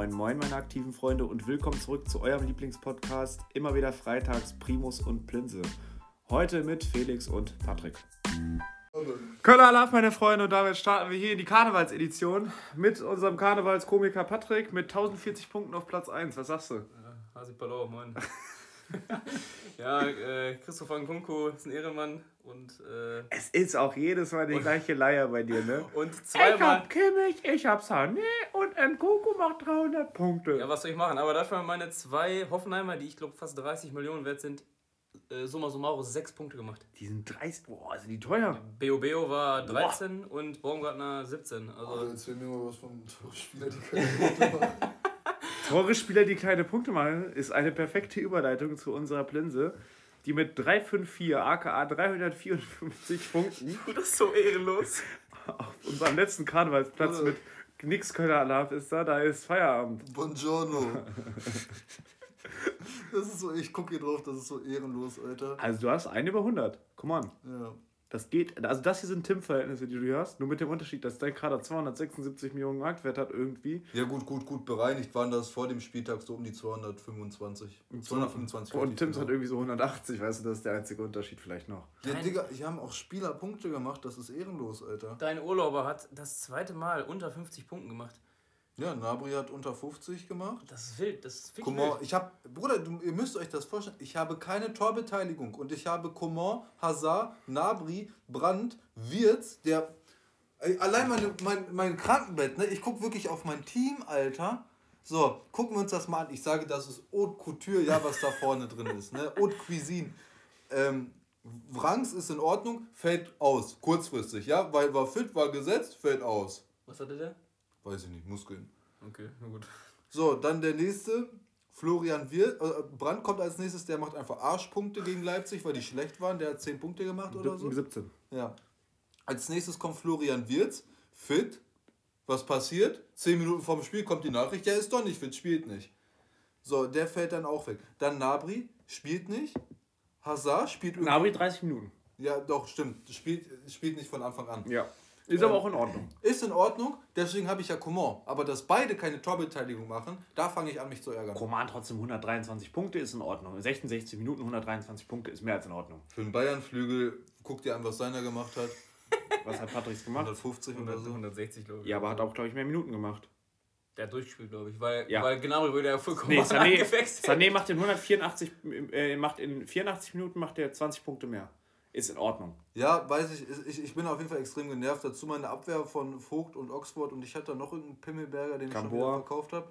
Moin, moin, meine aktiven Freunde und willkommen zurück zu eurem Lieblingspodcast. Immer wieder freitags Primus und Plinse. Heute mit Felix und Patrick. Kölner Alarv, meine Freunde, und damit starten wir hier in die Karnevalsedition mit unserem Karnevalskomiker Patrick mit 1040 Punkten auf Platz 1. Was sagst du? Ja, Hasi Palo, moin. ja, äh, Christopher Nkunku ist ein Ehrenmann und. Äh, es ist auch jedes Mal die und, gleiche Leier bei dir, ne? Und zweimal. Ich hab Kimmich, ich hab Sané und Nkunku macht 300 Punkte. Ja, was soll ich machen? Aber dafür meine zwei Hoffenheimer, die ich glaube fast 30 Millionen wert sind, äh, summa summarum sechs Punkte gemacht. Die sind 30, boah, sind die teuer. Beo Beo war 13 boah. und Baumgartner 17. Also oh, erzähl mir mal was von Spieler, die keine Punkte machen. Tore-Spieler, die kleine Punkte machen, ist eine perfekte Überleitung zu unserer Plinse, die mit 354 aka 354 Punkten. Das ist so ehrenlos. Auf unserem letzten Karnevalsplatz mit nix Kölner Alarv ist da, da ist Feierabend. Buongiorno. Das ist so, ich gucke hier drauf, das ist so ehrenlos, Alter. Also du hast einen über 100. Come on. Ja. Das geht, also das hier sind Tim-Verhältnisse, die du hast, nur mit dem Unterschied, dass dein Kader 276 Millionen Marktwert hat irgendwie. Ja gut, gut, gut bereinigt waren das vor dem Spieltag so um die 225. 225. Und Tims hat irgendwie so 180, weißt du, das ist der einzige Unterschied vielleicht noch. Ja, Digga, hier haben auch Spieler Punkte gemacht, das ist ehrenlos, Alter. Dein Urlauber hat das zweite Mal unter 50 Punkten gemacht. Ja, Nabri hat unter 50 gemacht. Das ist wild, das ist Coman, wild. Ich habe, Bruder, du, ihr müsst euch das vorstellen, ich habe keine Torbeteiligung und ich habe Coman, Hazard, Nabri, Brandt, Wirtz, der, allein meine, mein, mein Krankenbett, ne, ich gucke wirklich auf mein Team, Alter. So, gucken wir uns das mal an. Ich sage, das ist Haute Couture, ja, was da vorne drin ist, ne, Haute Cuisine. Ähm, Wrangs ist in Ordnung, fällt aus, kurzfristig, ja, weil war fit, war gesetzt, fällt aus. Was hatte der? Weiß ich nicht, Muskeln. Okay, na gut. So, dann der nächste. Florian Wirt, äh, Brandt kommt als nächstes, der macht einfach Arschpunkte gegen Leipzig, weil die schlecht waren. Der hat 10 Punkte gemacht oder so. 17. Ja. Als nächstes kommt Florian Wirz, fit. Was passiert? 10 Minuten vorm Spiel kommt die Nachricht, der ist doch nicht fit, spielt nicht. So, der fällt dann auch weg. Dann Nabri spielt nicht. Hazard spielt irgendwie. Nabri 30 Minuten. Ja, doch, stimmt. Spielt, spielt nicht von Anfang an. Ja. Ist aber auch in Ordnung. Ist in Ordnung, deswegen habe ich ja Coman. Aber dass beide keine Torbeteiligung machen, da fange ich an, mich zu ärgern. Coman trotzdem 123 Punkte ist in Ordnung. 66 Minuten 123 Punkte ist mehr als in Ordnung. Für den Bayern-Flügel, guck dir an, was seiner gemacht hat. Was hat Patricks gemacht? 150 oder so. 160, glaube ich. Ja, aber hat auch, glaube ich, mehr Minuten gemacht. Der hat durchgespielt, glaube ich. Weil, ja. weil genau wurde er vollkommen nee, Sané, Sané macht in 184, äh, macht in 84 Minuten macht er 20 Punkte mehr ist in Ordnung. Ja, weiß ich, ich, ich bin auf jeden Fall extrem genervt. Dazu meine Abwehr von Vogt und Oxford und ich hatte da noch irgendeinen Pimmelberger, den Gamboa. ich schon wieder verkauft habe.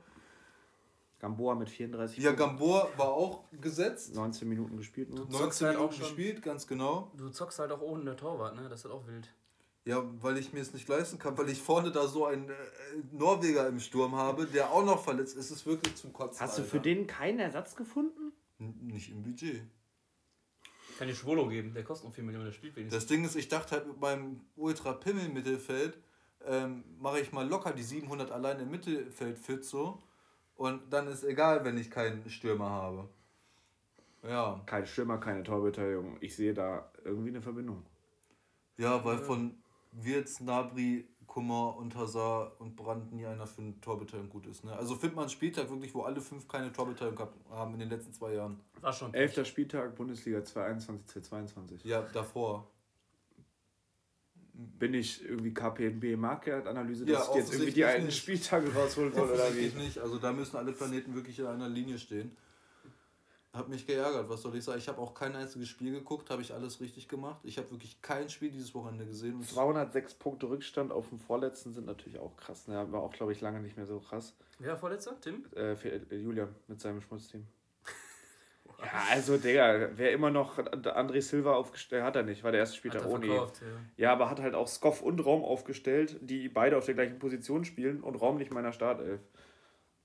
Gamboa mit 34 Ja, Gamboa war auch gesetzt. 19 Minuten gespielt nur. 19 halt Minuten gespielt, ganz genau. Du zockst halt auch ohne der Torwart, ne? Das ist halt auch wild. Ja, weil ich mir es nicht leisten kann, weil ich vorne da so einen äh, Norweger im Sturm habe, der auch noch verletzt ist. Es ist wirklich zum Kotzen. Hast du für den keinen Ersatz gefunden? N nicht im Budget. Kann ich Schwolo geben, der kostet noch 4 Millionen, der spielt wenigstens. Das Ding ist, ich dachte halt mit meinem Ultra-Pimmel-Mittelfeld ähm, mache ich mal locker die 700 allein im Mittelfeld fit so. Und dann ist egal, wenn ich keinen Stürmer habe. Ja. Kein Stürmer, keine Torbeteiligung. Ich sehe da irgendwie eine Verbindung. Ja, weil von Wirtz, Nabri, Kummer und Hazard und Brandt nie einer für eine Torbeteiligung gut ist. Ne? Also findet man einen Spieltag wirklich, wo alle fünf keine Torbeteiligung haben in den letzten zwei Jahren. War schon. Elfter Spieltag, Bundesliga 2021, 2022. Ja, davor. Bin ich irgendwie KPNB Marktwertanalyse, ja, dass ich jetzt irgendwie die alten nicht. Spieltage rausholen soll oder wie? nicht. Also da müssen alle Planeten wirklich in einer Linie stehen. Hat mich geärgert, was soll ich sagen? Ich habe auch kein einziges Spiel geguckt, habe ich alles richtig gemacht. Ich habe wirklich kein Spiel dieses Wochenende gesehen. 206 Punkte Rückstand auf dem Vorletzten sind natürlich auch krass. Ne? War auch, glaube ich, lange nicht mehr so krass. Wer Vorletzter? Tim? Äh, äh, Julian mit seinem Schmutzteam. ja, also, Digga, wer immer noch André Silva aufgestellt hat, er nicht, war der erste Spieltag ohne verkauft, ja. ja, aber hat halt auch Skoff und Raum aufgestellt, die beide auf der gleichen Position spielen und Raum nicht meiner Startelf.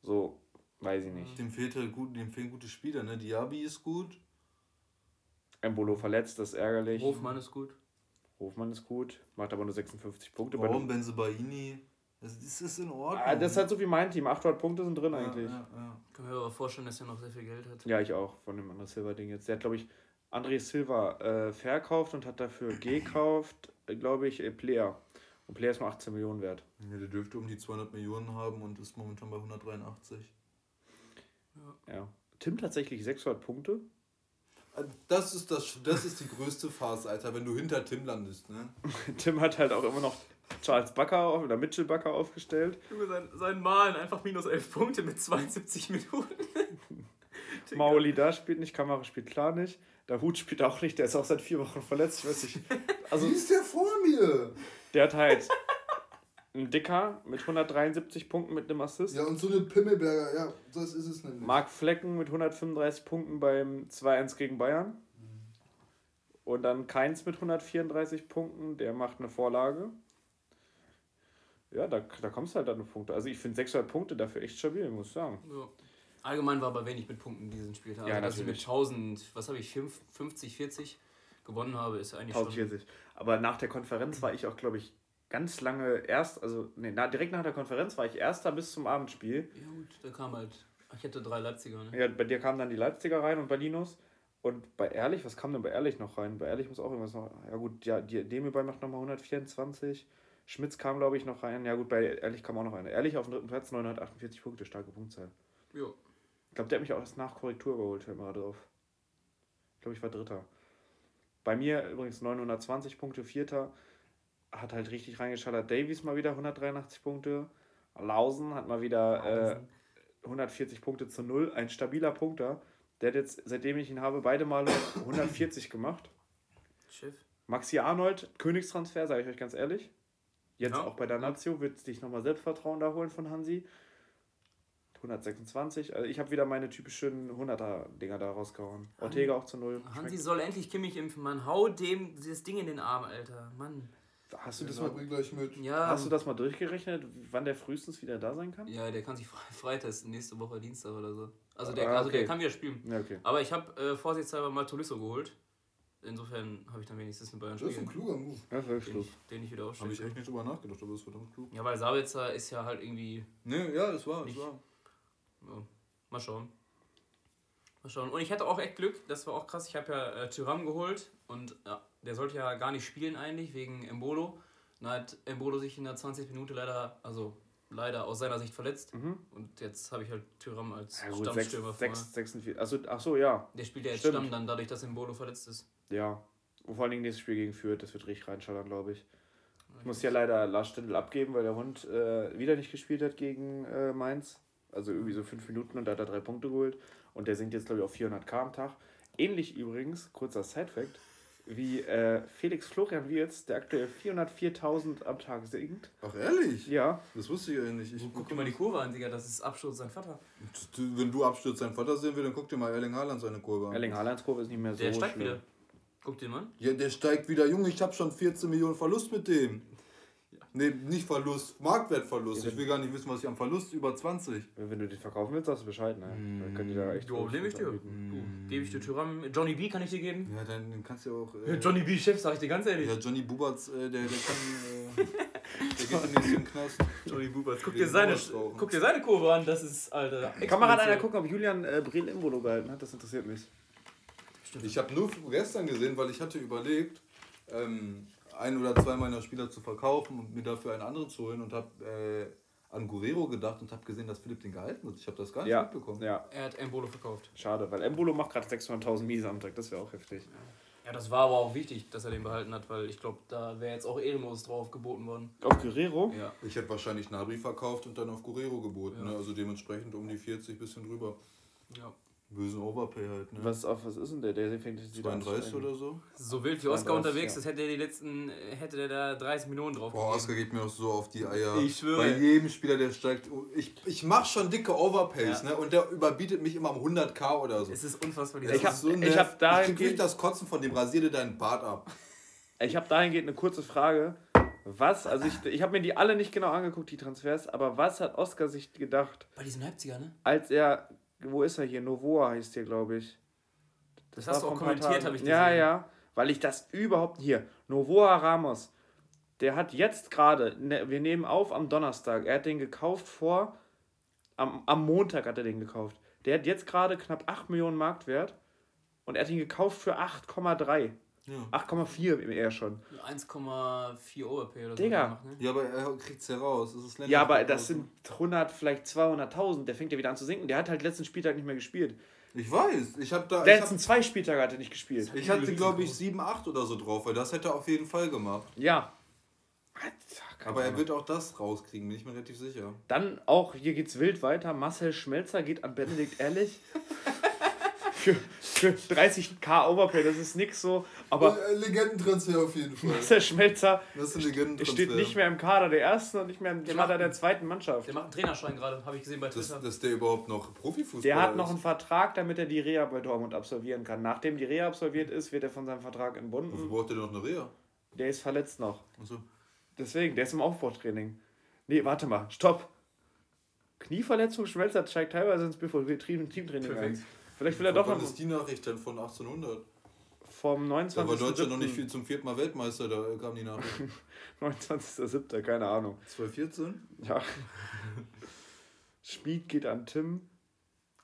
So, Weiß ich nicht. Dem, fehlt halt gut, dem fehlen gute Spieler, ne? Diaby ist gut. Embolo verletzt, das ist ärgerlich. Hofmann ist gut. Hofmann ist gut, macht aber nur 56 Punkte. Warum Benzebaini? Das ist in Ordnung. Ah, das ist halt so wie mein Team. 800 Punkte sind drin ja, eigentlich. Ja, ja. Ich kann mir aber vorstellen, dass er noch sehr viel Geld hat. Ja, ich auch, von dem André Silva-Ding jetzt. Der hat, glaube ich, André Silva äh, verkauft und hat dafür gekauft, glaube ich, äh, Player. Und Player ist nur 18 Millionen wert. Ja, der dürfte um die 200 Millionen haben und ist momentan bei 183. Ja. Tim tatsächlich 600 Punkte. Das ist, das, das ist die größte Farce, Alter, wenn du hinter Tim landest, ne? Tim hat halt auch immer noch Charles Bucker auf, oder Mitchell Bucker aufgestellt. Junge, sein, sein Malen einfach minus 11 Punkte mit 72 Minuten. Maoli da spielt nicht, Kamera spielt klar nicht. Der Hut spielt auch nicht, der ist auch seit vier Wochen verletzt. Ich weiß nicht. Also, Wie ist der vor mir? der hat halt einen Dicker mit 173 Punkten mit einem Assist. Ja, und so eine Pimmelberger, ja, das ist es nämlich. Marc Flecken mit 135 Punkten beim 2-1 gegen Bayern. Und dann Keins mit 134 Punkten, der macht eine Vorlage. Ja, da, da kommst du halt an die Punkte. Also ich finde 600 Punkte dafür echt stabil, muss ich sagen. Ja. Allgemein war aber wenig mit Punkten diesen Spieltag. Ja, also, dass ich mit natürlich. 1000, was habe ich, 5, 50, 40 gewonnen habe, ist eigentlich schon. 1040. Aber nach der Konferenz war ich auch, glaube ich, ganz lange erst, also nee, na, direkt nach der Konferenz war ich erster bis zum Abendspiel. Ja gut, da kam halt, ich hätte drei Leipziger, ne? Ja, bei dir kamen dann die Leipziger rein und Berlinos. Und bei Ehrlich, was kam denn bei Ehrlich noch rein? Bei Ehrlich muss auch irgendwas noch. Ja, gut, ja, die Demibay macht nochmal 124. Schmitz kam, glaube ich, noch rein. Ja, gut, bei Ehrlich kam auch noch rein. Ehrlich auf dem dritten Platz, 948 Punkte, starke Punktzahl. Ja. Ich glaube, der hat mich auch erst nach Korrektur geholt, fällt mir gerade drauf. Ich glaube, ich war Dritter. Bei mir übrigens 920 Punkte, Vierter. Hat halt richtig reingeschallert. Davies mal wieder 183 Punkte. Lausen hat mal wieder äh, 140 Punkte zu null. Ein stabiler Punkter. Der hat jetzt, seitdem ich ihn habe, beide Male 140 gemacht. Schiff. Maxi Arnold, Königstransfer, sage ich euch ganz ehrlich. Jetzt Ja. auch bei der Lazio wird sich nochmal Selbstvertrauen da holen von Hansi. 126. Also ich habe wieder meine typischen 100er-Dinger da rausgehauen. Ortega auch zu null. Hansi Schmeckt. soll endlich Kimmich impfen, Mann. Hau dem dieses Ding in den Arm, Alter. Mann. Hast du, das Das mal, gleich mit. Ja. hast du das mal durchgerechnet, wann der frühestens wieder da sein kann? Ja, der kann sich frei, freitesten nächste Woche Dienstag oder so. Also der, Ah, also der okay. kann wieder spielen. Ja, okay. Aber ich habe äh, vorsichtshalber mal Tolisso geholt. Insofern habe ich dann wenigstens einen Bayern Das ist ein kluger Move. Ja, den klug. ich, den ich wieder Habe aufstelle. ich echt nicht drüber nachgedacht, aber das ist verdammt klug. Ja, weil Sabitzer ist ja halt irgendwie. Ne, ja, das war, das Nicht. war. Ja, mal schauen. Mal schauen. Und ich hatte auch echt Glück, das war auch krass. Ich habe ja äh, Tyram geholt und ja, der sollte ja gar nicht spielen eigentlich, wegen Embolo. Dann hat Embolo sich in der 20. Minute leider, also leider aus seiner Sicht verletzt. Mhm. Und jetzt habe ich halt Tyram als Ja, gut, 6, Stammstürmer vorne. 6, 46. Also, ach so, ja. Der spielt ja jetzt Stimmt. Stamm dann, dadurch, dass Embolo verletzt ist. Ja. Und vor allen Dingen nächstes Spiel gegen Fürth, das wird richtig reinschallern, glaube ich. Ich muss ja leider Lars Stindl abgeben, weil der Hund äh, wieder nicht gespielt hat gegen äh, Mainz. Also irgendwie so fünf Minuten und da hat er drei Punkte geholt. Und der sinkt jetzt, glaube ich, auf 400k am Tag. Ähnlich übrigens, kurzer Side-Fact, wie äh, Felix Florian Wirz, der aktuell 404.000 am Tag sinkt. Ach, ehrlich? Ja, Das wusste ich ja nicht. Ich, Guck dir mal die Kurve an, Digga, das ist Absturz sein Vater. Wenn du abstürzt deinen Vater sehen will, dann guck dir mal Erling Haaland seine Kurve an. Erling Haalands Kurve ist nicht mehr so Der steigt schlimm. wieder. Guck dir mal. Ja, der steigt wieder. Junge, ich habe schon 14 Millionen Verlust mit dem. Nee, nicht Verlust, Marktwertverlust. Ich will gar nicht wissen, was ich am Verlust über 20. Wenn du den verkaufen willst, sagst du Bescheid. Ne? Dann könnt ihr da echt Jo, nehme ich dir. anbieten. Du, gebe ich dir Tyram. Johnny B kann ich dir geben. Ja, dann dann kannst du auch. Äh, Johnny B, Chef, sag ich dir ganz ehrlich. ja, Johnny Buberts, äh, der, der kann. Äh, der geht demnächst in den Knast. Johnny Bubers. Guck dir, seine, guck dir seine Kurve an, das ist, Alter. Kann mal ran einer gucken, ob Julian äh, Brill Imbolo gehalten hat? Das interessiert mich. Ich habe nur gestern gesehen, weil ich hatte überlegt, ähm, ein oder zwei meiner Spieler zu verkaufen und mir dafür einen anderen zu holen und habe äh, an Guerrero gedacht und habe gesehen, dass Philipp den gehalten hat. Ich habe das gar nicht Ja, mitbekommen. ja, Er hat Embolo verkauft. schade, weil Embolo macht gerade 600.000 Miese am Tag. Das wäre auch heftig. Ja, das war aber auch wichtig, dass er den behalten hat, weil ich glaube, da wäre jetzt auch ehrenlos drauf geboten worden. Auf Guerrero? Ja. Ich hätte wahrscheinlich Nabri verkauft und dann auf Guerrero geboten. Ja. Ne? Also dementsprechend um die 40 bisschen drüber. ja. Bösen Overpay halt. Ne? Was, auf, was ist denn der? Der fängt jetzt wieder an zu 32 steigen. oder so? So wild wie Oscar 32, unterwegs ja. ist, hätte er die letzten, hätte der da 30 Millionen drauf Boah, Oscar geht mir auch so auf die Eier. Ich schwöre. Bei jedem Spieler, der steigt. Ich, ich mach schon dicke Overpays, Ja. ne? Und der überbietet mich immer um 100k oder so. Es ist unfassbar, Das Ich hab- so ich hab dahingehend- ich krieg das Kotzen von dem, rasier dir deinen Bart ab. Ich habe dahingehend eine kurze Frage. Was, also ich, ich habe mir die alle nicht genau angeguckt, die Transfers, aber was hat Oscar sich gedacht, Bei diesem Leipziger, ne? als er, wo ist er hier? Novoa heißt der, glaube ich. Das hast du auch kommentiert, habe ich Ja, gesehen. ja, weil ich das überhaupt hier. Novoa Ramos, der hat jetzt gerade, ne, wir nehmen auf am Donnerstag, er hat den gekauft vor, am, am Montag hat er den gekauft. Der hat jetzt gerade knapp 8 Millionen Marktwert und er hat ihn gekauft für 8,3. Ja. 8,4 eher schon. 1,4 Overpay oder so. Digga. gemacht, ne? Ja, aber er kriegt es heraus. Das ist Ja, aber das sind 100, vielleicht 200.000. Der fängt ja wieder an zu sinken. Der hat halt letzten Spieltag nicht mehr gespielt. Ich weiß. Ich habe da. Der Ich, letzten hab, zwei Spieltage hat er nicht gespielt. ich hatte, glaube ich, 7, 8 oder so drauf, weil das hätte er auf jeden Fall gemacht. Ja. Alter, keine Aber er wird auch das rauskriegen, bin ich mir relativ sicher. Dann auch, hier geht's wild weiter. Marcel Schmelzer geht an Benedikt Ehrlich. für, für 30k Overpay, das ist nix so. Aber äh, Legendentransfer auf jeden Fall. Marcel Schmelzer Das ist ein Legendentransfer. steht nicht mehr im Kader der ersten und nicht mehr im Der Kader macht- der zweiten Mannschaft. Der macht einen Trainerschein gerade, habe ich gesehen bei Dass, Twitter. dass der überhaupt noch Profifußballer Der hat ist. noch einen Vertrag, damit er die Reha bei Dortmund absolvieren kann. Nachdem die Reha absolviert ist, wird er von seinem Vertrag Wofür entbunden. braucht der noch eine Reha? Der ist verletzt noch. Achso. Deswegen, der ist im Aufbautraining. Nee, warte mal, stopp. Knieverletzung, Schmelzer steigt teilweise ins betriebene Teamtraining ein. Vielleicht will er doch Wann noch ist die Nachricht denn von 1800? vom Da war 29. Deutschland noch nicht viel zum vierten Mal Weltmeister, da kam die Nachricht. 29.07., keine Ahnung. 2014? Ja. Schmied geht an Tim.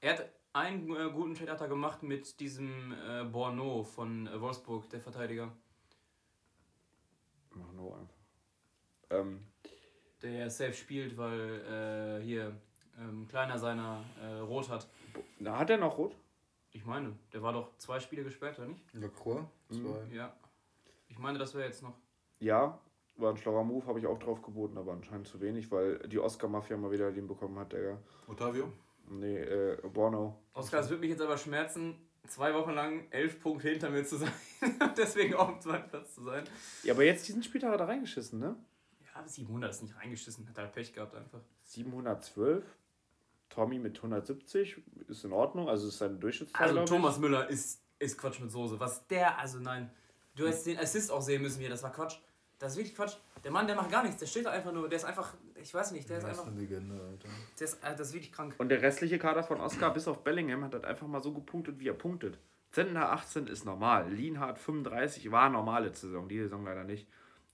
Er hat einen äh, guten Trade hat er gemacht mit diesem äh, Borno von äh, Wolfsburg, der Verteidiger. Mach no einfach. Ähm, Der safe spielt, weil äh, hier ähm, kleiner seiner äh, rot hat. na, hat er noch rot? Ich meine, der war doch zwei Spiele gesperrt, oder nicht? Lacroix? Zwei. Ja. Ich meine, das wäre jetzt noch. Ja, war ein schlauer Move, habe ich auch drauf geboten, aber anscheinend zu wenig, weil die Oscar-Mafia mal wieder den bekommen hat, der. Otavio? Nee, äh, Borno. Oskar, es würde mich jetzt aber schmerzen, zwei Wochen lang elf Punkte hinter mir zu sein und deswegen auf dem zweiten Platz zu sein. Ja, aber jetzt diesen Spieltag hat er reingeschissen, ne? Ja, 700 ist nicht reingeschissen, hat halt Pech gehabt einfach. 712. Tommy mit 170 ist in Ordnung, also ist seine Durchschnittszahl. Also glaub ich. Thomas Müller ist, ist Quatsch mit Soße. Was der, also nein. Du hättest den Assist auch sehen müssen hier, das war Quatsch. Das ist wirklich Quatsch. Der Mann, der macht gar nichts, der steht da einfach nur, der ist einfach, ich weiß nicht, der ist einfach, eine Legende, Alter. der ist, äh, das ist wirklich krank. Und der restliche Kader von Oscar bis auf Bellingham hat halt einfach mal so gepunktet, wie er punktet. Zentner 18 ist normal. Lienhardt 35 war normale Saison, die Saison leider nicht.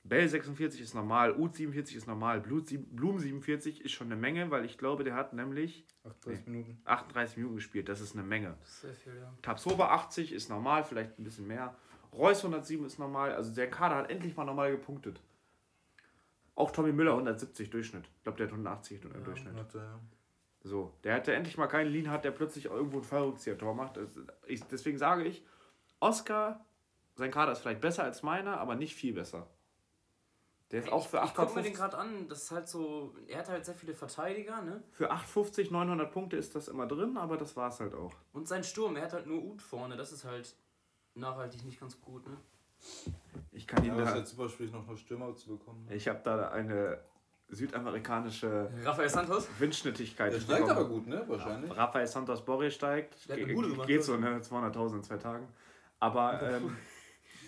Bell 46 ist normal, Ut 47 ist normal, Blum 47 ist schon eine Menge, weil ich glaube, der hat nämlich 38 Minuten. 38 Minuten gespielt. Das ist eine Menge. Das ist sehr viel, ja. Tabsoba 80 ist normal, vielleicht ein bisschen mehr. Reus 107 ist normal. Also der Kader hat endlich mal normal gepunktet. Auch Tommy Müller 170 Durchschnitt. Ich glaube, der hat 180 im Durchschnitt. So, der hatte endlich mal keinen Lean hat, der plötzlich irgendwo ein Fallrückzieher-Tor macht. Das- Ich, deswegen sage ich, Oscar, sein Kader ist vielleicht besser als meiner, aber nicht viel besser. Der ist auch für ich, ich guck mir den 850, gerade an, das ist halt so, er hat halt sehr viele Verteidiger, ne? für 850, 900 Punkte ist das immer drin, aber das war es halt auch. Und sein Sturm, er hat halt nur Ut vorne, das ist halt nachhaltig nicht ganz gut, ne? Ich kann ihn Ja, es ist da, jetzt super schwierig, noch eine Stürmer zu bekommen. ich habe da eine südamerikanische Rafael Santos? Windschnittigkeit. Der steigt bekommen. aber gut, ne? Wahrscheinlich. Rafael Santos Borre steigt. Der hat eine Bude gemacht, Geht oder? so, ne? 200.000 in zwei Tagen. Aber ähm,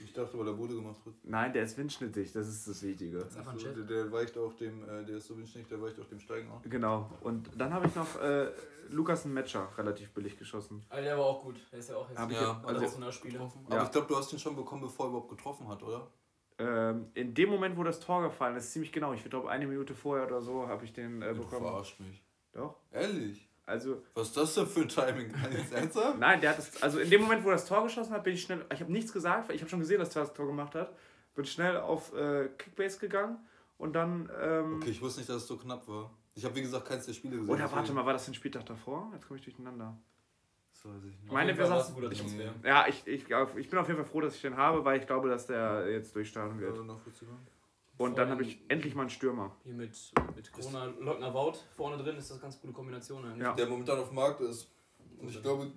Ich dachte, weil er Bude gemacht hat. nein, der ist windschnittig, das ist das Wichtige. ist einfach ein Jet. der, der weicht auch dem, äh, der ist so windschnittig, der weicht auch dem Steigen auf. Genau. Und dann habe ich noch äh, Lukas Metscher relativ billig geschossen. Also der war auch gut, der ist ja auch jetzt Hab ja- also- Internationalspieler. Aber Ja. ich glaube, du hast ihn schon bekommen, bevor er überhaupt getroffen hat, oder? Ähm, in dem Moment, wo das Tor gefallen ist, ziemlich genau, ich glaube eine Minute vorher oder so, habe ich den äh, Du bekommen. verarscht mich. Doch. Ehrlich? Also, Was ist das denn für ein Timing? Nein, der hat es, also in dem Moment, wo das Tor geschossen hat, bin ich schnell, ich habe nichts gesagt, weil ich habe schon gesehen, dass er das Tor gemacht hat, bin schnell auf äh, Kickbase gegangen und dann, ähm, Okay, ich wusste nicht, dass es so knapp war. Ich habe, wie gesagt, keins der Spiele gesehen. oder warte deswegen- mal, war das den Spieltag davor? Jetzt komme ich durcheinander. Das weiß ich nicht. Meine, Fall saßen- Transfer. Ja, ich, ich, ich bin auf jeden Fall froh, dass ich den habe, weil ich glaube, dass der jetzt durchstarten wird. Ja. Und dann habe ich endlich mal einen Stürmer. Hier mit, mit Corona Leugner Wout vorne drin ist das ganz gute Kombination eigentlich. Ja. Der momentan auf dem Markt ist. Und ich glaube,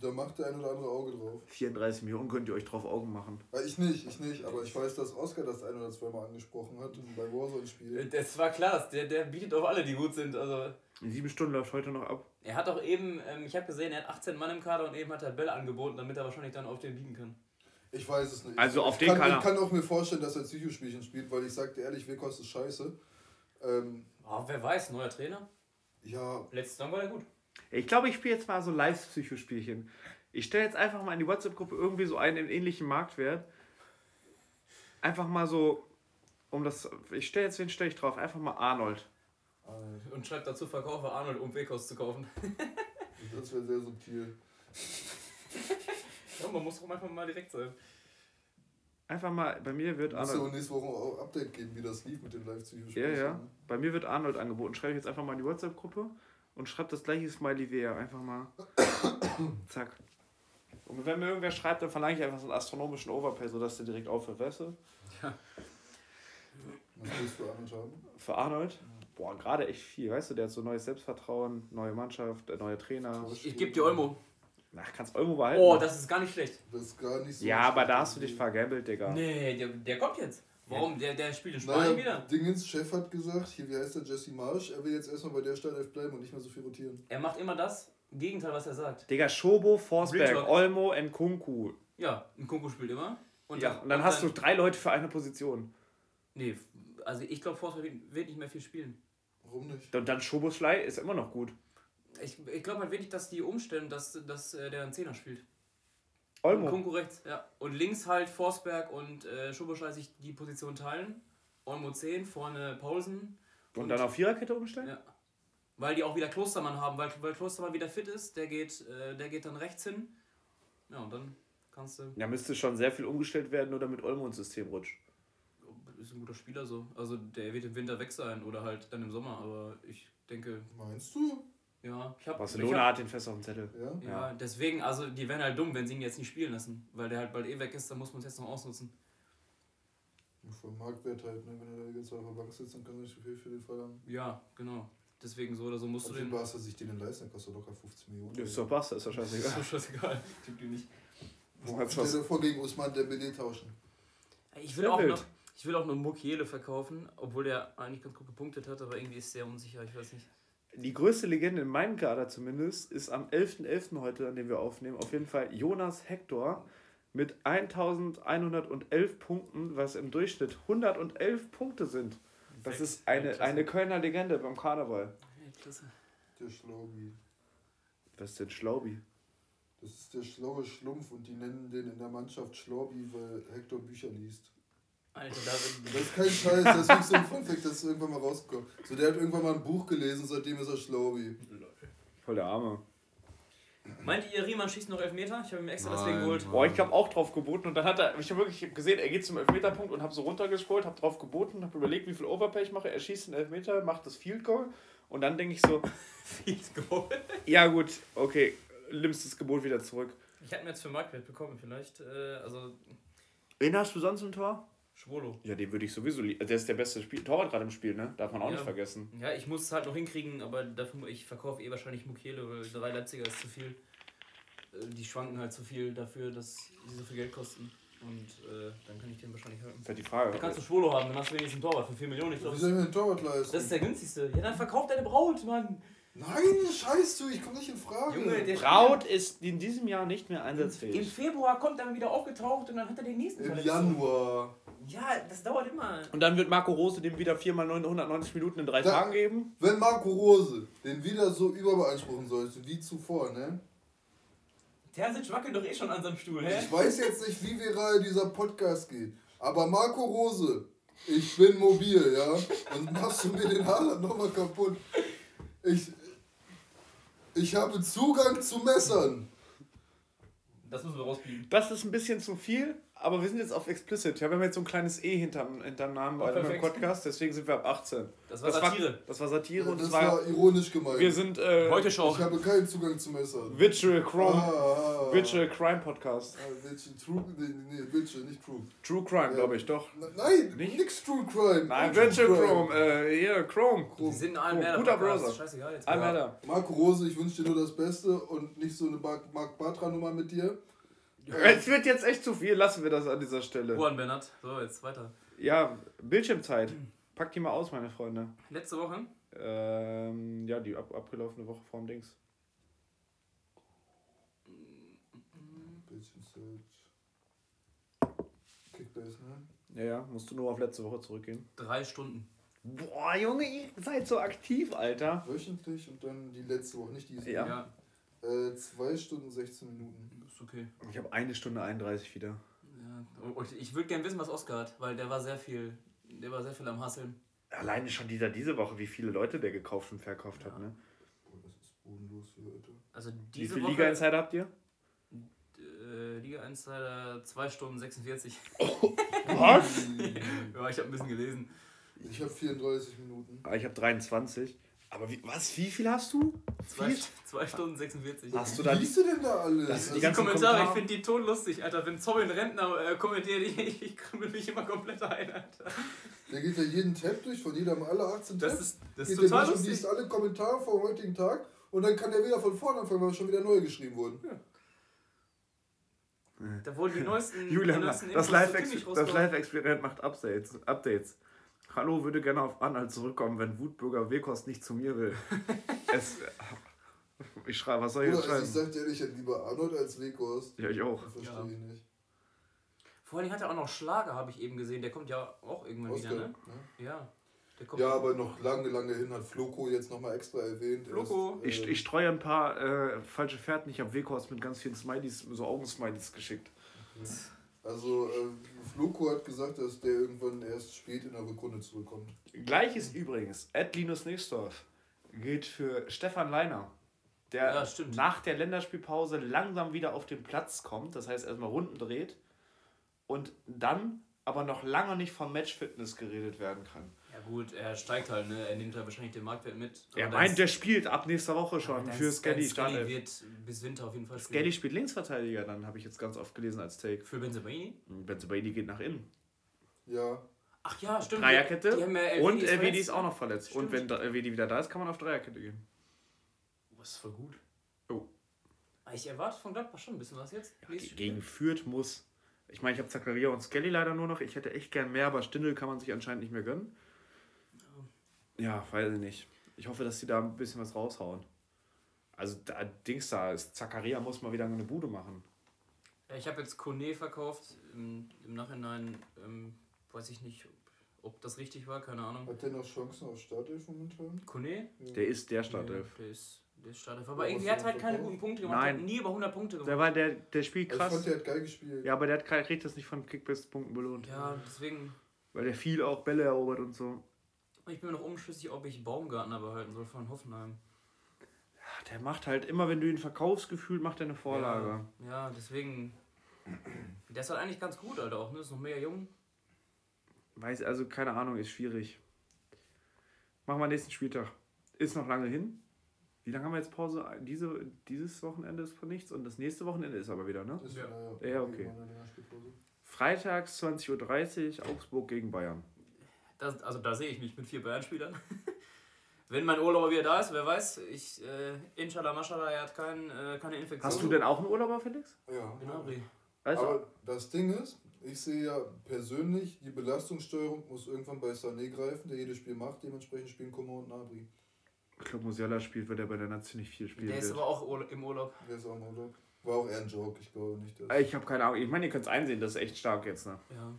da macht der ein oder andere Auge drauf. 34 Millionen könnt ihr euch drauf Augen machen. Äh, Ich nicht, ich nicht, aber ich weiß, dass Oscar das ein oder zweimal angesprochen hat bei Warzone-Spielen. Das war klar, der, der bietet auf alle, die gut sind. Also In sieben Stunden läuft heute noch ab. er hat auch eben, ähm, ich habe gesehen, er hat 18 Mann im Kader und eben hat er Bälle angeboten, damit er wahrscheinlich dann auf den bieten kann. Ich weiß es nicht. Also auf ich den kann, kann er- Ich kann auch mir vorstellen, dass er Psychospielchen spielt, weil ich sagte ehrlich, Wekos ist scheiße. Ähm, Oh, wer weiß, neuer Trainer. ja, Letztes Jahr war der gut. Ich glaube, ich spiele jetzt mal so Live-Psychospielchen. Ich stelle jetzt einfach mal in die WhatsApp-Gruppe irgendwie so einen im ähnlichen Marktwert. Einfach mal so, um das. Ich stelle jetzt, wen stelle ich drauf? Einfach mal Arnold. Und schreibt dazu, verkaufe Arnold, um Wekos zu kaufen. das wäre sehr subtil. Ja, man muss auch manchmal mal direkt sein. Einfach mal, bei mir wird Muss ja Arnold. nächste Woche auch Update geben, wie das lief mit dem Live-Psycho. Ja, ja. Bei mir wird Arnold angeboten. Schreibe ich jetzt einfach mal in die WhatsApp-Gruppe und schreibe das gleiche Smiley wie er. Einfach mal. Zack. Und wenn mir irgendwer schreibt, dann verlange ich einfach so einen astronomischen Overpay, sodass der direkt aufhört, weißt du? Was willst du Arnold haben? Für Arnold? Boah, gerade echt viel, weißt du? Der hat so neues Selbstvertrauen, neue Mannschaft, äh, neue Trainer. Ich gebe dir Olmo. Ach, kannst Olmo behalten. Oh, das ist gar nicht schlecht. Das ist gar nicht so. ja, aber da hast du dich vergambelt, Digga. Nee, der, der kommt jetzt. Warum? Der, der spielt in Spanien Naja, wieder. Dingens Chef hat gesagt, hier, wie heißt der, Jesse Marsch, er will jetzt erstmal bei der Startelf bleiben und nicht mehr so viel rotieren. Er macht immer das Gegenteil, was er sagt. Digga, Schobo, Forsberg. Olmo, Nkunku. Ja, ein Kunku spielt immer. ja, und dann hast du drei Leute für eine Position. Nee, also ich glaube, Forsberg wird- wird nicht mehr viel spielen. Warum nicht? Und dann Schobo Schlei ist immer noch gut. Ich, ich glaube halt wirklich, dass die umstellen, dass, dass äh, der einen Zehner spielt. Olmo. Kunku rechts, ja. Und links halt Forsberg und äh, Schoboschlei sich die Position teilen. Olmo 10, vorne Paulsen. Und dann auf Viererkette umstellen? Ja. Weil die auch wieder Klostermann haben, weil, weil Klostermann wieder fit ist, der geht, äh, der geht dann rechts hin. Ja, und dann kannst du. Ja, müsste schon sehr viel umgestellt werden, nur damit Olmo ins System rutscht. Ist ein guter Spieler so. Also der wird im Winter weg sein oder halt dann im Sommer, aber ich denke, Meinst du? Ja, ich habe. Barcelona hat den fest auf dem Zettel. Ja? Ja, deswegen, also die wären halt dumm, wenn sie ihn jetzt nicht spielen lassen. Weil der halt bald eh weg ist, dann muss man es jetzt noch ausnutzen. Vom Marktwert halt, ne? wenn er da jetzt auf der Bank sitzt, dann kann er nicht so viel für den verlangen. Ja, genau. Deswegen so oder so musst Und du den. Barca sich den leisten, kostet locker 15 Millionen. Ist doch Basta, ist doch Das ist scheißegal. so scheißegal. Typ die nicht. Stell was- dir vor, gegen Usman Dembele tauschen. Ich will Sehr auch wild. noch. Ich will auch noch Mukiele verkaufen, obwohl der eigentlich ganz gut gepunktet hat, aber irgendwie ist der unsicher, ich weiß nicht. Die größte Legende in meinem Kader zumindest ist am 11.11. heute, an dem wir aufnehmen, auf jeden Fall Jonas Hector mit 1111 Punkten, was im Durchschnitt 111 Punkte sind. Das ist eine, eine Kölner Legende beim Karneval. Klasse. Der Schlaubi. Was ist denn Schlaubi? Das ist der schlaue Schlumpf und die nennen den in der Mannschaft Schlaubi, weil Hector Bücher liest. Alter, Das da ist kein Scheiß, das ist so ein Funfact, das ist irgendwann mal rausgekommen. So, der hat irgendwann mal ein Buch gelesen, seitdem ist er Schlaubi. Voll der Arme. Meint ihr, Riemann schießt noch Elfmeter? Ich habe ihm extra Nein, deswegen geholt. Boah, ich habe auch drauf geboten und dann hat er, ich habe wirklich gesehen, er geht zum Elfmeterpunkt und habe so runtergescrollt, habe drauf geboten, habe überlegt, wie viel Overpay ich mache. Er schießt einen Elfmeter, macht das Field Goal und dann denke ich so, Viel geholt. ja gut, okay, nimmst das Gebot wieder zurück. Ich hätte mir jetzt für Marktwert bekommen, vielleicht. Äh, also, Wen hast du sonst im Tor? Schwolo. Ja, den würde ich sowieso lieben. Der ist der beste Spiel Torwart gerade im Spiel, ne? Darf man auch Ja. nicht vergessen. Ja, ich muss es halt noch hinkriegen, aber dafür, ich verkaufe eh wahrscheinlich Mukiele, weil drei Leipziger ist zu viel. Äh, Die schwanken halt zu viel dafür, dass sie so viel Geld kosten. Und äh, dann kann ich den wahrscheinlich halten. Das ist halt die Frage. Da kannst du Schwolo haben, dann hast du wenigstens einen Torwart für 4 Millionen. Ich Wie glaube, soll ich mir den Torwart leisten? das ist der günstigste. Ja, dann verkauf deine Braut, Mann. Nein, scheiß du, ich komme nicht in Frage. Junge, der Braut ist in diesem Jahr nicht mehr Im einsatzfähig. Februar kommt er wieder aufgetaucht und dann hat er den nächsten Im. Januar. Ja, das dauert immer. Und dann wird Marco Rose dem wieder 4 mal 990 Minuten in drei Da- Tagen geben. Wenn Marco Rose den wieder so überbeanspruchen sollte wie zuvor, ne? Terzic wackelt doch eh schon an seinem Stuhl, hä? Ich weiß jetzt nicht, wie viral dieser Podcast geht, aber Marco Rose, ich bin mobil, ja? Und machst du mir den Haaland nochmal kaputt. Ich, ich habe Zugang zu Messern. Das müssen wir rauspieben. Das ist ein bisschen zu viel, aber wir sind jetzt auf explicit. Ja, wir haben jetzt so ein kleines E hinterm, hinterm Namen bei dem. Podcast, deswegen sind wir ab 18. Das war Satire. das war Satire und Das es war. war ironisch gemeint. Wir sind äh, Heute Show. ich habe keinen Zugang zu Messern. Virtual Crime, Ah, ah, Virtual Crime Podcast. Ah, Virtual True, nee, nee, Virtual, nicht True. True Crime, Ja. glaube ich, doch. Na- Nein, Nicht? nix True Crime. Nein, Virtual Crime. Chrome, äh, hier, Chrome. Die sind in allem mehr guter Podcast. Browser. Scheißegal jetzt. Almeida. Marco Rose, ich wünsche dir nur das Beste und nicht so eine Mark, Mark Bartra Nummer mit dir. Es wird jetzt echt zu viel, lassen wir das an dieser Stelle. Juan Bernhard. So, jetzt weiter. Ja, Bildschirmzeit. Packt die mal aus, meine Freunde. Letzte Woche. Ähm, ja, die ab abgelaufene Woche vorm Dings. Bildschirmzeit. Kickbase, ne? Ja, ja, musst du nur auf letzte Woche zurückgehen. Drei Stunden. Boah, Junge, ihr seid so aktiv, Alter. Wöchentlich und dann die letzte Woche, nicht diese. Ja. Ja, Äh, 2 Stunden 16 Minuten. ist okay. Ich habe eine Stunde 31 wieder. Ja. Und ich würde gerne wissen, was Oscar hat, weil der war sehr viel, der war sehr viel am Hasseln. Alleine schon dieser diese Woche, wie viele Leute der gekauft und verkauft hat, Ja. ne? Boah, das ist bodenlos hier, Alter. Also Wie diese viele Woche. Liga-Insider habt ihr? äh, Liga Insider 2 Stunden 46. Was? ja, ich habe ein bisschen gelesen. Ich habe 34 Minuten. Ah, Ich habe 23. Aber wie, was? Wie viel hast du? 2 zwei Stunden 46. Hast du Wie da liest du denn da alles? Das sind Die die ganzen Kommentare, ich Kommentare- finde die Ton lustig, Alter. Wenn Zoll ein Rentner äh, kommentiert, ich, ich krümmel mich immer komplett ein, Alter. Der geht ja jeden Tab durch, von jedem alle 18 Das Tabs. ist, das geht ist total durch und lustig. liest alle Kommentare vom heutigen Tag und dann kann der wieder von vorne anfangen, weil schon wieder neu geschrieben wurden. Da wurden die neuesten. Julian, die neuesten das das. Live-Experiment macht Updates. Updates. Hallo, würde gerne auf Anhalt zurückkommen, wenn Wutbürger Wekost nicht zu mir will. es, ich schreibe, was soll ich Oder jetzt also ich schreiben? sag dir, ich hätte lieber Arnold als Weghorst. Ja, ich auch. Ich verstehe Ja. ihn nicht. Vor allem hat er auch noch Schlager, habe ich eben gesehen. Der kommt ja auch irgendwann Oscar, wieder, ne? ne? Ja. Der kommt Ja, aber noch lange, lange hin hat Floco jetzt nochmal extra erwähnt. Floco. Ich, äh, ich streue ein paar äh, falsche Fährten. Ich habe Wekost mit ganz vielen Smileys, so Augensmileys geschickt. Also, äh, Floco hat gesagt, dass der irgendwann erst spät in der Rückrunde zurückkommt. Gleiches übrigens, Ed Linus Nächsdorf gilt für Stefan Leiner, der Ja, nach der Länderspielpause langsam wieder auf den Platz kommt, das heißt erstmal Runden dreht und dann aber noch lange nicht vom Match-Fitness geredet werden kann. Ja gut, er steigt halt, ne? Er nimmt halt wahrscheinlich den Marktwert mit. Er meint, der spielt ab nächster Woche schon für Skelly. Skelly wird bis Winter auf jeden Fall spielen. Skelly spielt Linksverteidiger, dann habe ich jetzt ganz oft gelesen als Take. Für Benzemaini? Benzobaini geht nach innen. Ja, Ach ja, stimmt. Dreierkette Die ja Elvedi und Elvedi ist auch noch verletzt. Und Stimmt. wenn Elvedi wieder da ist, kann man auf Dreierkette gehen. Das ist voll gut. Oh. Ich erwarte von Gladbach schon ein bisschen was jetzt. Spiel. Gegen Fürth muss. Ich meine, ich habe Zakaria und Skelly leider nur noch. Ich hätte echt gern mehr, aber Stindel kann man sich anscheinend nicht mehr gönnen. Ja, weiß ich nicht. Ich hoffe, dass sie da ein bisschen was raushauen. Also, da, Dings da ist, Zakaria muss mal wieder eine Bude machen. Ja, ich habe jetzt Kone verkauft. Im, im Nachhinein ähm, weiß ich nicht, ob, ob das richtig war, keine Ahnung. hat der noch Chancen auf Startelf momentan? Kone? Der ist der Startelf. Ja, der ist, der Startelf. Aber Ja, irgendwie hat halt soll keine guten Punkte gemacht. Nein. Hat nie über 100 Punkte Der, gemacht. war der, der spielt Also ich fand, krass. der hat geil gespielt. Ja, aber der hat, kriegt das nicht von Kickbase-Punkten belohnt. Ja, deswegen. Weil der viel auch Bälle erobert und so. Ich bin mir noch unschlüssig, ob ich Baumgartner behalten soll von Hoffenheim. Ja, Der macht halt immer, wenn du ihn verkaufst, gefühlt macht er eine Vorlage. Ja, ja, deswegen. Der ist halt eigentlich ganz gut, Alter, auch, ne? Ist noch mehr jung. Weiß, also keine Ahnung, ist schwierig. Machen wir nächsten Spieltag. Ist noch lange hin. Wie lange haben wir jetzt Pause? Diese, dieses Wochenende ist von nichts und das nächste Wochenende ist aber wieder, ne? Ist, Ja. äh, Ja, okay. Freitags 20.30 Uhr Augsburg gegen Bayern. Das, also da sehe ich mich mit vier Bayern-Spielern. Wenn mein Urlauber wieder da ist, wer weiß, ich, äh, Inshallah, Mashallah, er hat kein, äh, keine Infektion. Hast du denn auch einen Urlauber, Felix? Ja. Genau, Also, Aber das Ding ist, ich sehe ja persönlich, die Belastungssteuerung muss irgendwann bei Sané greifen, der jedes Spiel macht. Dementsprechend spielen Coman und Nabri. ich glaube, Musiala spielt, weil der bei der Nation nicht viel spielen Der ist wird. aber auch Urla- im Urlaub. Der ist auch im Urlaub. War auch eher ein Joke, ich glaube nicht. Dass Ich habe keine Ahnung. Ich meine, ihr könnt es einsehen, das ist echt stark jetzt. Ne? Ja.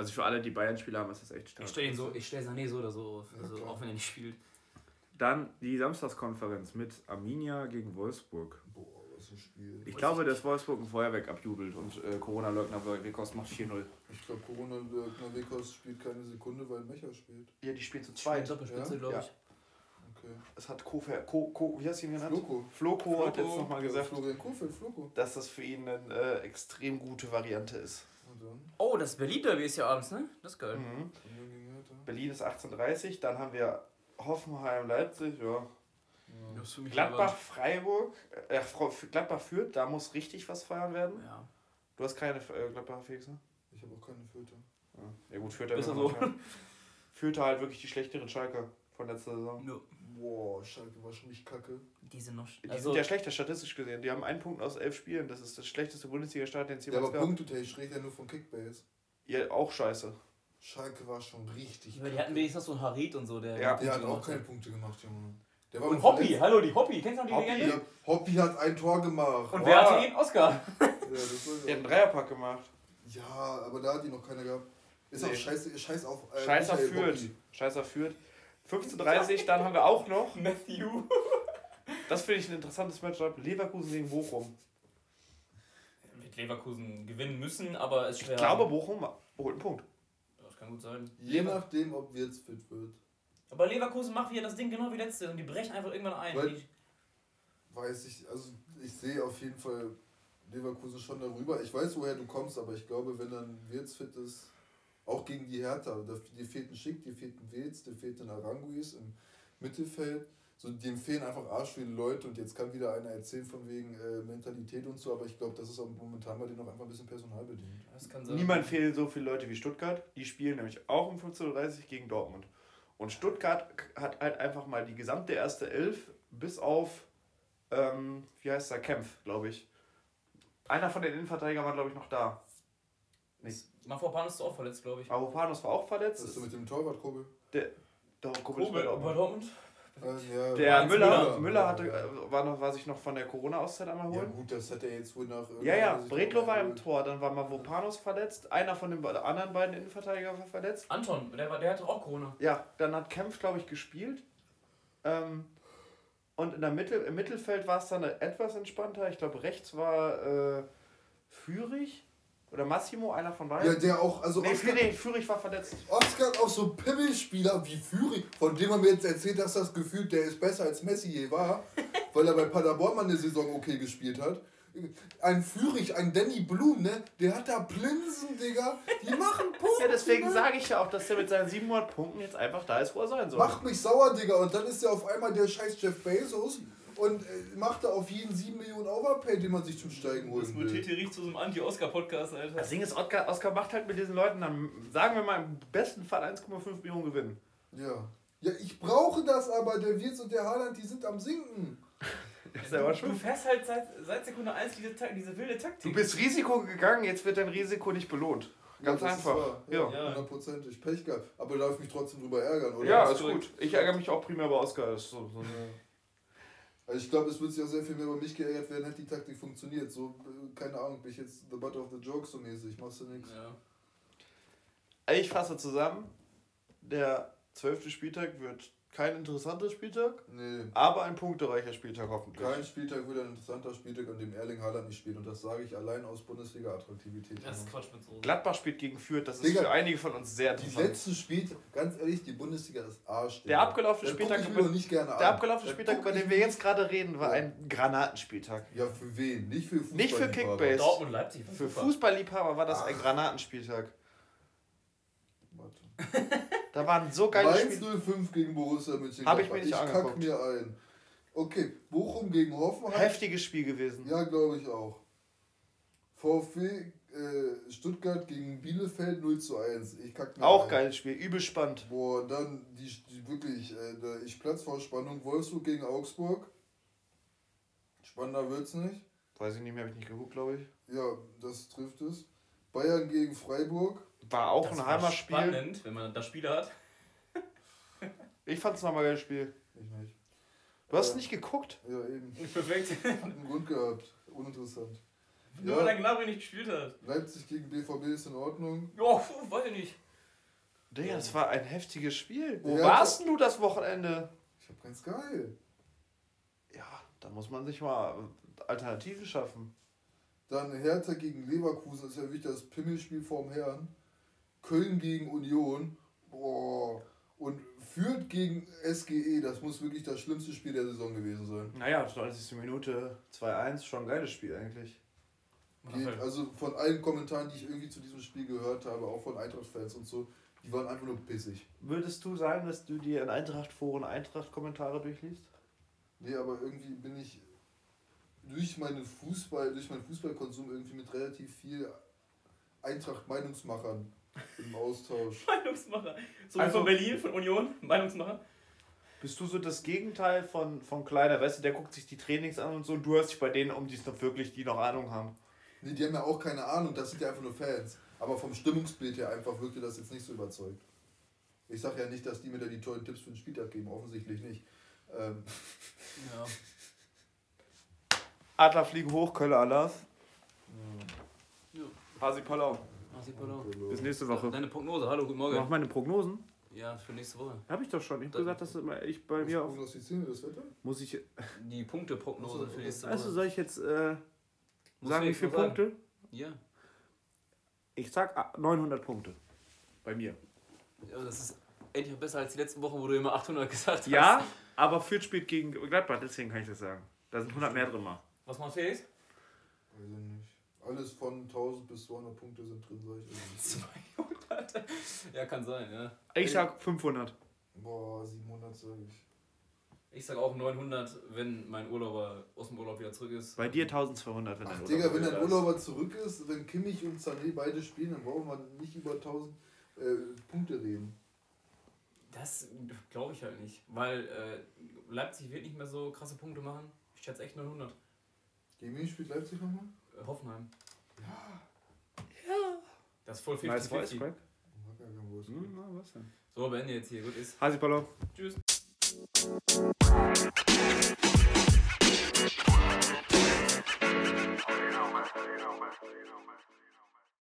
Also für alle, die Bayern-Spieler haben, ist das echt stark. Ich stelle ihn so, ich stelle Sané so oder so auf, Ja, also, klar. auch wenn er nicht spielt. Dann die Samstagskonferenz mit Arminia gegen Wolfsburg. Boah, was ein Spiel. Ich glaube, dass Wolfsburg ein Feuerwerk abjubelt und äh, Corona-Leugner Wekost macht 4-0. Ich glaube, Corona Leugner Wekos spielt keine Sekunde, weil Mecher spielt. Ja, die spielen zu Spielt Doppelspitze, Ja? glaube Ja. ich. Okay. Es hat Kofer, Ko, Ko, wie hast du ihn genannt? Floco. Floco hat Floco. jetzt nochmal Ja, gesagt, Florian Kofeld, Floco. dass das für ihn eine äh, extrem gute Variante ist. Dann? Oh, das Berlin-Derby ist ja abends, ne? Das ist geil. Mhm. Hertha. Berlin ist 18.30 dann haben wir Hoffenheim, Leipzig, ja. Mich Gladbach, Freiburg, äh, Frau- Gladbach führt, da muss richtig was feiern werden. Ja. Du hast keine äh, Gladbacher Felix, ne? Ich habe auch keine Vierter. Ja, ja gut, führt er Ist so? noch, ja. Führt er halt wirklich die schlechteren Schalker von letzter Saison. Nur Boah, Schalke war schon nicht kacke. die sind noch. Die Also, sind ja schlechter statistisch gesehen. Die haben einen Punkt aus elf Spielen. Das ist das schlechteste Bundesliga-Start, den es Ja, jemals aber gab. punktetechnisch redet er nur von Kickbase. Ja, auch scheiße. Schalke war schon richtig die hatten wenigstens so einen Harit und so, der. Ja. Der hat auch keine Punkte gemacht, Junge. Der war Und mal Hoppy, verletzt. hallo, die Hoppy, kennst du noch die Hoppy, Legende? Ja, Hoppy hat ein Tor gemacht. Und Boah. wer hatte ihn? Oscar. Ja, Die haben einen Dreierpack gemacht. ja, aber da hat die noch keiner gehabt. Ist Nee. auch scheiße, scheiß auf. äh, Scheißer Michael führt. Hoppy. Scheißer führt. 15.30 dann haben wir auch noch. Matthew. Das finde ich ein interessantes Matchup. Leverkusen gegen Bochum. Mit Leverkusen gewinnen müssen, aber es ist schwer. Ich glaube, Bochum holt einen Punkt. Das kann gut sein. Je nachdem, ob Wirtz fit wird. Aber Leverkusen macht wieder das Ding genau wie letzte und die brechen einfach irgendwann ein. Weil- Weiß ich, also ich sehe auf jeden Fall Leverkusen schon darüber. Ich weiß, woher du kommst, aber ich glaube, wenn dann Wirtz fit ist, auch gegen die Hertha, da, dir fehlt ein Schick, dir fehlt ein Wirtz, dir fehlt ein Aranguis im Mittelfeld. So, dem fehlen einfach arsch viele Leute und jetzt kann wieder einer erzählen von wegen äh, Mentalität und so, aber ich glaube, das ist auch momentan bei denen auch einfach ein bisschen kann sein. Niemand fehlen so viele Leute wie Stuttgart. Die spielen nämlich auch um 15.30 Uhr gegen Dortmund. Und Stuttgart hat halt einfach mal die gesamte erste Elf bis auf, ähm, wie heißt der, Kempf, glaube ich. Einer von den Innenverteidigern war, glaube ich, noch da. Nicht. Mafropanos ist auch verletzt, glaube ich. Avopanos war auch verletzt. Was ist du mit dem Torwart, Kobel? Der, der, Kobel ist Kobel Dortmund. bei Dortmund? Äh, ja, der Müller, Müller. Müller, hatte, ja. äh, war, noch, war sich noch von der Corona-Auszeit einmal Ja holen. gut, das hat er jetzt wohl nach... Ja, ja, Bredlo war im. Tor, dann war Mavropanos verletzt, einer von den anderen beiden Innenverteidigern war verletzt. Anton, der, war, der hatte auch Corona. Ja, dann hat Kempf, glaube ich, gespielt. Ähm, und in der Mittel, im Mittelfeld war es dann etwas entspannter. Ich glaube, rechts war äh, Fürich oder Massimo, einer von Ja, beiden. der auch, also nee, Oscar, Fürich, Fürich war verletzt. Oscar hat auch so Pimmelspieler wie Führig, von dem man mir jetzt erzählt, dass das Gefühl, der ist besser als Messi je war, weil er bei Paderborn mal eine Saison okay gespielt hat. Ein Führig, ein Danny Blum, ne? Der hat da Plinsen, Digga. Die machen Punkte. Ja, deswegen ne? sage ich ja auch, dass er mit seinen 700 Punkten jetzt einfach da ist, wo er sein soll. Macht mich sauer, Digga. Und dann ist er auf einmal der scheiß Jeff Bezos und äh, macht da auf jeden 7 Millionen Overpay, den man sich zum Steigen holen will. riecht zu so einem Anti-Oscar-Podcast, Alter. Das Ding ist, Oscar, Oscar macht halt mit diesen Leuten dann, sagen wir mal, im besten Fall 1,5 Millionen Gewinn. Ja. Ja, ich brauche das aber. Der Wirtz und der Haaland, die sind am Sinken. Ist aber Du schon. fährst halt seit, seit Sekunde 1 diese, diese wilde Taktik. Du bist Risiko gegangen, jetzt wird dein Risiko nicht belohnt. Ganz Ja, das einfach. Ja. Ja, hundertprozentig. Pech gehabt. Aber darf ich mich trotzdem drüber ärgern, oder? Ja, ist gut. Ich ärgere mich auch primär bei Oscar. Das ist so, so Also ich glaube, es wird sich auch sehr viel mehr über mich geärgert werden, hätte die Taktik funktioniert. So, äh, keine Ahnung, bin ich jetzt the butt of the joke so mäßig. Machst du nichts. Ja. Ich fasse zusammen. Der zwölfte Spieltag wird kein interessanter Spieltag, Nee. aber ein punktereicher Spieltag hoffentlich. Kein Spieltag wird ein interessanter Spieltag, an dem Erling Haaland nicht spielt. Und das sage ich allein aus Bundesliga-Attraktivität. Das ist Quatsch mit so. Gladbach spielt gegen Fürth, das ist Digga, für einige von uns sehr Die interessant. letzten Spiele, ganz ehrlich, die Bundesliga ist Arsch. Der abgelaufene Spieltag, ich mir über- nicht gerne Der abgelaufene Spieltag, über den wir jetzt gerade reden, war Ja. ein Granatenspieltag. Ja, für wen? Nicht für Fußball. Nicht für Kickbase. Dortmund, Leipzig. Für Fußballliebhaber war das ein Granatenspieltag. Warte. Da waren so geile Spiele. 05 gegen Borussia Mönchengladbach. Hab ich mir nicht ich angeguckt. kack mir ein. Okay, Bochum gegen Hoffenheim. Heftiges Spiel gewesen. Ja, glaube ich auch. VfB äh, Stuttgart gegen Bielefeld 0 zu 1. Ich kack mir Auch ein. geiles Spiel, übel spannend. Boah, dann die, die wirklich, äh, da, ich platz vor Spannung. Wolfsburg gegen Augsburg. Spannender wird's nicht. Weiß ich nicht mehr, habe ich nicht geguckt, glaube ich. Ja, das trifft es. Bayern gegen Freiburg. War auch Das ein Heimatspiel. spannend, wenn man da Spieler hat. Ich fand es nochmal geiles Spiel. Ich nicht. Du hast Äh, nicht geguckt? Ja, eben. Perfekt. Hat einen Grund gehabt. Uninteressant. Nur weil der Gnabry nicht gespielt hat. Leipzig gegen BVB ist in Ordnung. Ja, weiß ich nicht. Digga, das war ein heftiges Spiel. Wo Ja, warst denn du das Wochenende? Ich hab ganz geil. Ja, da muss man sich mal Alternativen schaffen. Dann Hertha gegen Leverkusen, das ist ja wirklich das Pimmelspiel vorm Herrn. Köln gegen Union. Boah. Und Fürth gegen SGE, das muss wirklich das schlimmste Spiel der Saison gewesen sein. Naja, 90. Minute 2-1, schon ein geiles Spiel eigentlich. Geht, also von allen Kommentaren, die ich irgendwie zu diesem Spiel gehört habe, auch von Eintracht-Fans und so, die waren einfach nur pissig. Würdest du sagen, dass du dir in Eintracht-Foren Eintracht-Kommentare durchliest? Nee, aber irgendwie bin ich durch meinen Fußball, durch meinen Fußballkonsum irgendwie mit relativ viel Eintracht-Meinungsmachern im Austausch. Meinungsmacher. So wie Also- von Berlin, von Union, Meinungsmacher. Bist du so das Gegenteil von, von Kleiner? Weißt du, der guckt sich die Trainings an und so und du hörst dich bei denen um, die es noch wirklich, die noch Ahnung haben. Nee, die haben ja auch keine Ahnung, das sind ja einfach nur Fans. Aber vom Stimmungsbild her einfach wirkte das jetzt nicht so überzeugt. Ich sag ja nicht, dass die mir da die tollen Tipps für den Spieltag geben, offensichtlich nicht. Ähm, Ja. Adler fliegen hoch, Kölle Alas. Ja. Hasi Palau. Marci Palau. Bis nächste Woche. Deine Prognose, hallo, guten Mach Morgen. meine Prognosen. Ja, für nächste Woche. Hab ich doch schon. Ich hab gesagt, dass ich bei mir auf. prognostizieren wir das Wetter? Muss ich. Die Punkteprognose für nächste Woche. Also soll ich jetzt äh, sagen, wie viele sagen. Punkte? Ja. Ich sag ah, 900 Punkte. Bei mir. ja, das ist endlich besser als die letzten Wochen, wo du immer 800 gesagt hast. Ja, aber Fürth spielt gegen Gladbach, deswegen kann ich das sagen. Da sind 100 mehr drin mal. Was macht Felix? Ich nicht. Alles von 1000 bis 200 Punkte sind drin, sag ich. 200? Ja, kann sein, ja. Ich sag 500. Boah, 700 sag ich. Ich sag auch 900, wenn mein Urlauber aus dem Urlaub wieder zurück ist. Bei dir 1200, wenn Ach, dein Digga, wenn dein ist. Urlauber zurück ist, wenn Kimmich und Sané beide spielen, dann brauchen wir nicht über 1000 äh, Punkte reden. Das glaube ich halt nicht, weil äh, Leipzig wird nicht mehr so krasse Punkte machen. Ich schätze echt 900. Gegen wen spielt Leipzig nochmal? Äh, Hoffenheim. Ja. Das ist voll 50-50. Nice voice, Wurst. Hm, na, was denn? so, beende jetzt hier. Gut ist. Hasipalo. Tschüss. You know, man. You know, man.